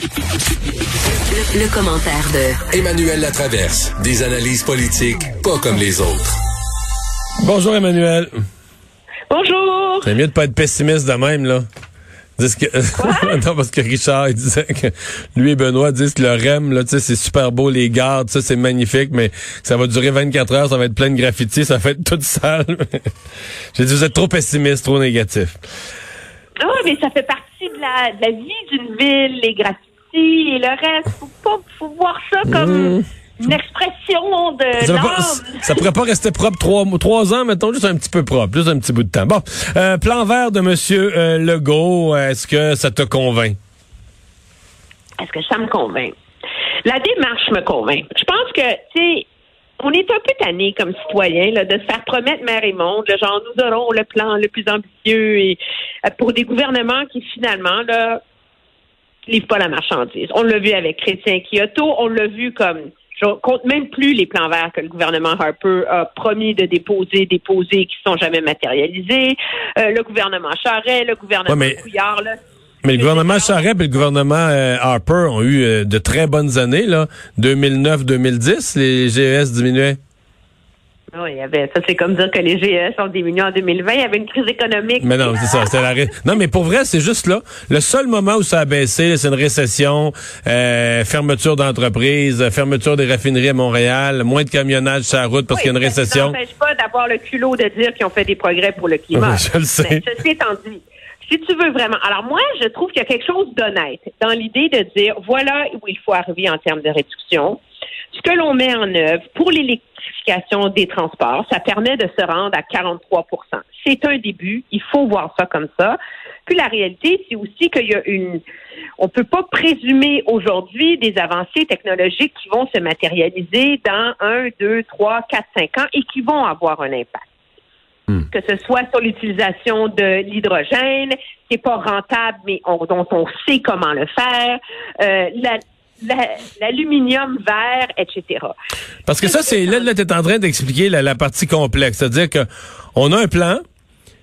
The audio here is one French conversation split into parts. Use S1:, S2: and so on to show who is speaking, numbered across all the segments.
S1: Le, le commentaire de
S2: Emmanuel Latraverse. Des analyses politiques pas comme les autres.
S3: Bonjour Emmanuel.
S4: Bonjour.
S3: C'est mieux de pas être pessimiste de même, là. Dis que... non, parce que Richard, il disait que lui et Benoît disent que le REM, là, tu sais, c'est super beau, les gardes, ça, c'est magnifique, mais ça va durer 24 heures, ça va être plein de graffitis, ça va être toute sale. J'ai dit, vous êtes trop pessimiste, trop négatif.
S4: Ah, mais ça fait partie de la, de la vie d'une ville, les graffitis et le reste. Faut pas, faut voir ça comme une expression de
S3: Ça, pas- ça pourrait pas rester propre trois, trois ans, mettons, juste un petit peu propre, juste un petit bout de temps. Bon, euh, plan vert de Monsieur euh, Legault, est-ce que ça te convainc?
S4: Est-ce que ça me convainc? La démarche me convainc. Je pense que, tu sais, on est un peu tanné comme citoyen là, de se faire promettre mer et monde, le genre nous aurons le plan le plus ambitieux et euh, pour des gouvernements qui finalement là livrent pas la marchandise. On l'a vu avec Chrétien Kyoto, on l'a vu comme je compte même plus les plans verts que le gouvernement Harper a promis de déposer, déposer, qui sont jamais matérialisés. Euh, le gouvernement Charest, le gouvernement
S3: Ouais, mais-
S4: Couillard, là.
S3: Mais le gouvernement Charest et le gouvernement euh, Harper ont eu euh, de très bonnes années, là. 2009-2010, les GES diminuaient.
S4: Oui, il y avait, ça c'est comme dire que les GES ont diminué en 2020. Il y avait une crise économique.
S3: Mais non, c'est ça, c'est la ré- Non, mais pour vrai, c'est juste là. Le seul moment où ça a baissé, c'est une récession, euh, fermeture d'entreprises, euh, fermeture des raffineries à Montréal, moins de camionnage sur la route parce
S4: Oui,
S3: qu'il y a une récession.
S4: Ça n'empêche pas d'avoir le culot de dire qu'ils ont fait des progrès pour le climat.
S3: Oui, je le sais.
S4: Mais ceci étant dit, si tu veux vraiment. Alors, moi, je trouve qu'il y a quelque chose d'honnête dans l'idée de dire voilà où il faut arriver en termes de réduction. Ce que l'on met en œuvre pour des transports, ça permet de se rendre à 43% C'est un début. Il faut voir ça comme ça. Puis la réalité, c'est aussi qu'il y a une. On peut pas présumer aujourd'hui des avancées technologiques qui vont se matérialiser dans un, deux, trois, quatre, cinq ans et qui vont avoir un impact que ce soit sur l'utilisation de l'hydrogène, qui n'est pas rentable, mais on- dont on sait comment le faire, euh, la- l'aluminium vert, etc.
S3: Parce que ça, c'est là, là tu es en train d'expliquer la, la partie complexe. C'est-à-dire que on a un plan,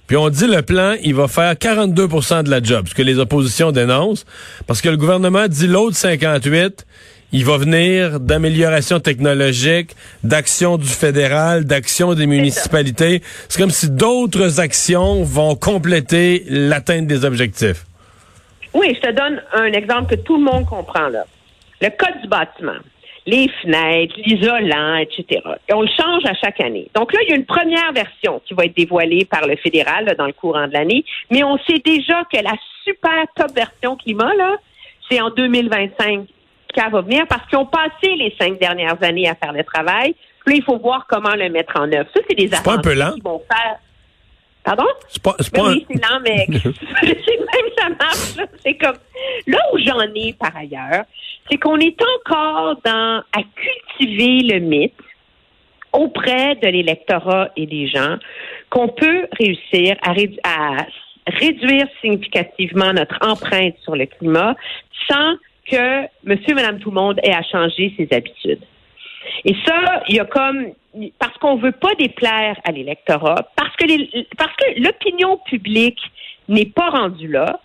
S3: puis on dit le plan, il va faire 42% de la job, ce que les oppositions dénoncent, parce que le gouvernement dit l'autre 58, il va venir d'amélioration technologique, d'action du fédéral, d'action des municipalités. C'est comme si d'autres actions vont compléter l'atteinte des objectifs.
S4: Oui, je te donne un exemple que tout le monde comprend là. Le code du bâtiment, les fenêtres, l'isolant, etc. Et on le change à chaque année. Donc là, il y a une première version qui va être dévoilée par le fédéral là, dans le courant de l'année, mais on sait déjà que la super top version climat, là, c'est en 2025 qu'elle va venir parce qu'ils ont passé les cinq dernières années à faire le travail. Puis là, il faut voir comment le mettre en œuvre. Ça, c'est des
S3: pas un peu lent?
S4: qui vont faire. Pardon?
S3: C'est pas, c'est pas un-
S4: oui, c'est lent, mais c'est même ça marche. là. C'est comme là où j'en ai par ailleurs, c'est qu'on est encore dans à cultiver le mythe auprès de l'électorat et des gens qu'on peut réussir à, rédu- à réduire significativement notre empreinte sur le climat sans que monsieur, madame, tout le monde ait à changer ses habitudes. Et ça, il y a comme parce qu'on veut pas déplaire à l'électorat, parce que parce que l'opinion publique n'est pas rendue là,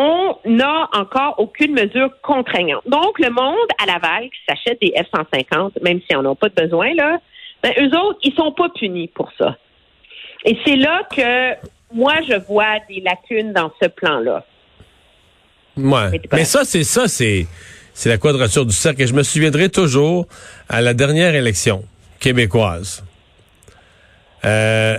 S4: on n'a encore aucune mesure contraignante. Donc, le monde à Laval qui s'achète des F-150, même s'ils n'en ont pas de besoin, là, ben, eux autres, ils sont pas punis pour ça. Et c'est là que moi, je vois des lacunes dans ce plan-là.
S3: Ouais.
S4: Mais
S3: ça, c'est ça, c'est c'est la quadrature du cercle. Et je me souviendrai toujours à la dernière élection québécoise. Euh,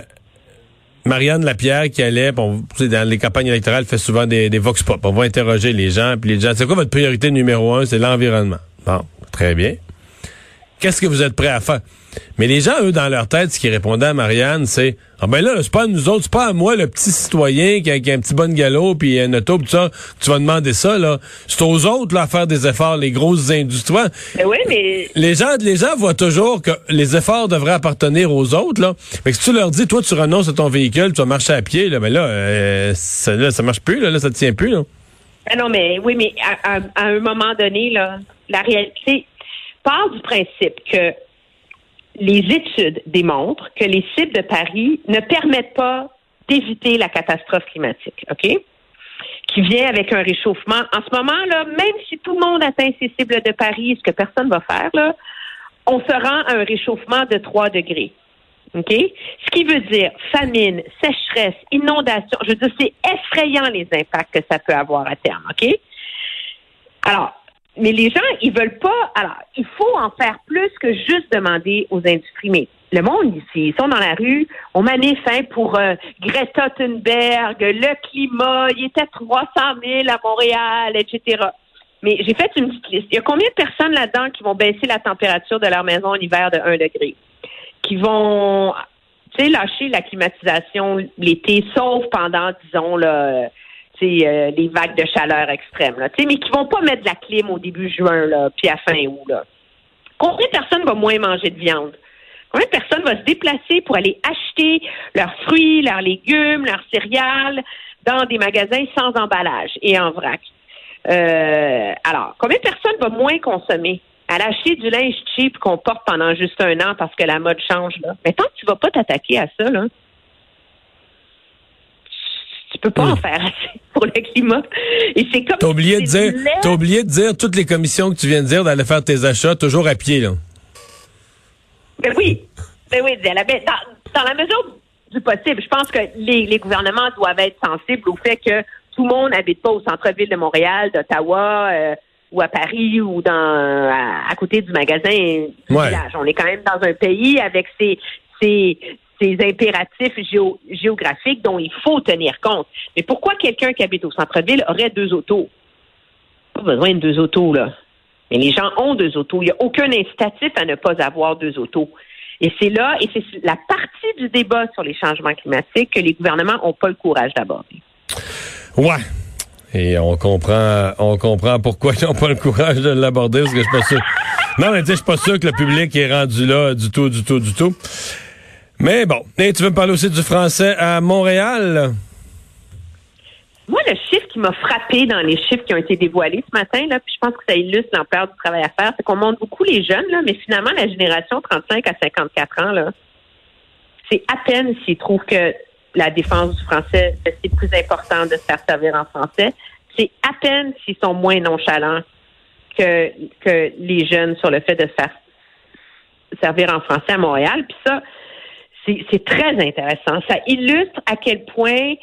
S3: Marianne Lapierre qui allait, bon, dans les campagnes électorales, fait souvent des, des vox pop. On va interroger les gens, puis les gens, c'est quoi votre priorité numéro un? C'est l'environnement. Bon, très bien. Qu'est-ce que vous êtes prêt à faire? Mais les gens, eux, dans leur tête, ce qu'ils répondaient à Marianne, c'est Ah ben là, c'est pas à nous autres, c'est pas à moi, le petit citoyen qui a, qui a un petit bon galop puis un auto, pis tout ça, tu vas demander ça, là. C'est aux autres, là, à faire des efforts, les grosses industries.
S4: Mais oui, mais
S3: Les gens, les gens voient toujours que les efforts devraient appartenir aux autres, là. Mais si tu leur dis, toi, tu renonces à ton véhicule, tu vas marcher à pied, là, ben là, euh, ça, là, ça marche plus, là, là, ça tient plus, là.
S4: Ah non, mais oui, mais à, à- à un moment donné, là, la réalité part du principe que les études démontrent que les cibles de Paris ne permettent pas d'éviter la catastrophe climatique. OK? qui vient avec un réchauffement. En ce moment, là, même si tout le monde atteint ses cibles de Paris, ce que personne va faire, là, on se rend à un réchauffement de 3 degrés. OK? Ce qui veut dire famine, sécheresse, inondation. Je veux dire, c'est effrayant les impacts que ça peut avoir à terme. OK? Alors, mais les gens, ils veulent pas. Alors, il faut en faire plus que juste demander aux industries. Mais le monde ici, ils sont dans la rue, on manifeste hein, pour euh, Greta Thunberg, le climat, il était 300 000 à Montréal, etc. Mais j'ai fait une petite liste. Il y a combien de personnes là-dedans qui vont baisser la température de leur maison en hiver de 1 degré? Qui vont, tu sais, lâcher la climatisation l'été, sauf pendant, disons, là, euh, les vagues de chaleur extrêmes, mais qui vont pas mettre de la clim au début juin, puis à fin août. Là. Combien de personnes vont moins manger de viande? Combien de personnes vont se déplacer pour aller acheter leurs fruits, leurs légumes, leurs céréales dans des magasins sans emballage et en vrac? Euh, alors, combien de personnes vont moins consommer? À acheter du linge cheap qu'on porte pendant juste un an parce que la mode change. Mais tant que tu vas pas t'attaquer à ça, là, peux pas en faire assez pour le climat. Et c'est comme.
S3: T'as oublié de dire, t'as oublié de dire toutes les commissions que tu viens de dire d'aller faire tes achats toujours à pied, là.
S4: Ben oui. Ben oui, dans, la mesure du possible, je pense que les, gouvernements doivent être sensibles au fait que tout le monde n'habite pas au centre-ville de Montréal, d'Ottawa, euh, ou à Paris, ou dans à, côté du magasin du village. On est quand même dans un pays avec ses, ses, ces impératifs géographiques dont il faut tenir compte. Mais pourquoi quelqu'un qui habite au centre-ville aurait deux autos? Pas besoin de deux autos, là. Mais les gens ont deux autos. Il n'y a aucun incitatif à ne pas avoir deux autos. Et c'est là, et c'est la partie du débat sur les changements climatiques que les gouvernements n'ont pas le courage d'aborder.
S3: Ouais. Et on comprend, on comprend pourquoi ils n'ont pas le courage de l'aborder, parce que je suis pas sûr. Non, mais tu je suis pas sûr que le public est rendu là du tout, du tout, du tout. Mais bon, tu veux me parler aussi du français à Montréal?
S4: Moi, le chiffre qui m'a frappé dans les chiffres qui ont été dévoilés ce matin, là, puis je pense que ça illustre l'ampleur du travail à faire, c'est qu'on montre beaucoup les jeunes, là, mais finalement, la génération 35 à 54 ans, là, c'est à peine s'ils trouvent que la défense du français, c'est plus important de se faire servir en français. C'est à peine s'ils sont moins nonchalants que, que les jeunes sur le fait de se faire servir en français à Montréal. Puis ça, c'est très intéressant. Ça illustre à quel point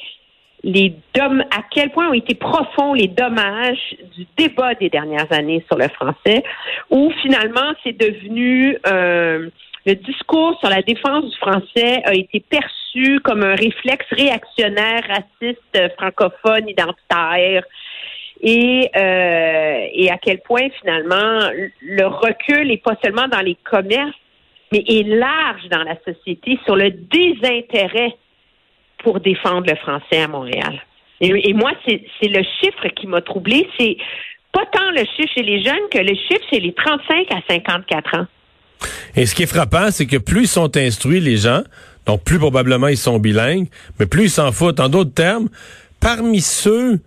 S4: les à quel point ont été profonds les dommages du débat des dernières années sur le français, où finalement c'est devenu euh, le discours sur la défense du français a été perçu comme un réflexe réactionnaire, raciste, francophone, identitaire. Et, euh, et à quel point finalement le recul est pas seulement dans les commerces, mais est large dans la société sur le désintérêt pour défendre le français à Montréal. Et, moi, c'est le chiffre qui m'a troublé. C'est pas tant le chiffre chez les jeunes que le chiffre chez les 35 à 54 ans.
S3: Et ce qui est frappant, c'est que plus ils sont instruits, les gens, donc plus probablement ils sont bilingues, mais plus ils s'en foutent. En d'autres termes, parmi ceux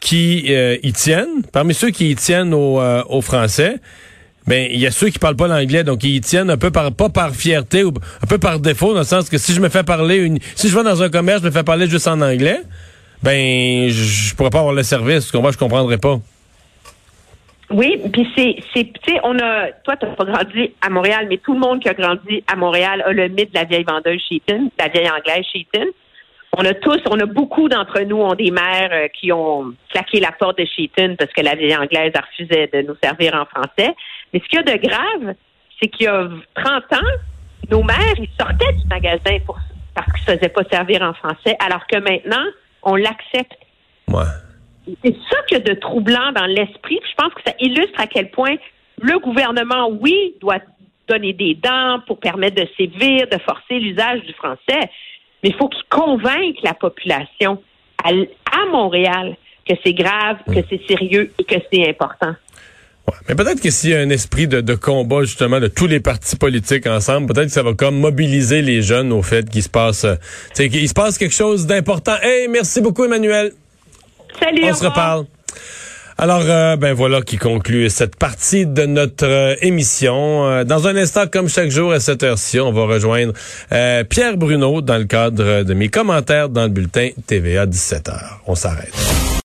S3: qui euh, y tiennent, parmi ceux qui y tiennent au, euh, au français, ben il y a ceux qui parlent pas l'anglais, donc ils y tiennent un peu par pas par fierté ou un peu par défaut, dans le sens que si je me fais parler une, si je vais dans un commerce, je me fais parler juste en anglais, ben je, pourrais pas avoir le service, qu'on je comprendrais pas.
S4: Oui, puis c'est, c'est, tu sais, on a, toi, t'as pas grandi à Montréal, mais tout le monde qui a grandi à Montréal a le mythe de la vieille vendeuse Sheeton, la vieille anglaise Sheeton. On a tous, on a beaucoup d'entre nous ont des mères euh, qui ont claqué la porte de Sheeton parce que la vieille anglaise refusait de nous servir en français. Mais ce qu'il y a de grave, c'est qu'il y a 30 ans, nos mères, ils sortaient du magasin pour, parce qu'ils ne se faisaient pas servir en français, alors que maintenant, on l'accepte.
S3: Ouais.
S4: C'est ça qu'il y a de troublant dans l'esprit. Je pense que ça illustre à quel point le gouvernement, oui, doit donner des dents pour permettre de sévir, de forcer l'usage du français, mais il faut qu'il convainque la population à, Montréal que c'est grave, que c'est sérieux et que c'est important.
S3: Ouais, mais peut-être que s'il y a un esprit de, combat justement de tous les partis politiques ensemble, peut-être que ça va comme mobiliser les jeunes au fait qu'il se passe, euh, qu'il se passe quelque chose d'important. Hey, merci beaucoup Emmanuel.
S4: Salut.
S3: On se reparle. Alors, euh, ben voilà qui conclut cette partie de notre euh, émission. Euh, dans un instant, comme chaque jour à cette heure-ci, on va rejoindre Pierre Bruno dans le cadre de mes commentaires dans le bulletin TVA 17h. On s'arrête.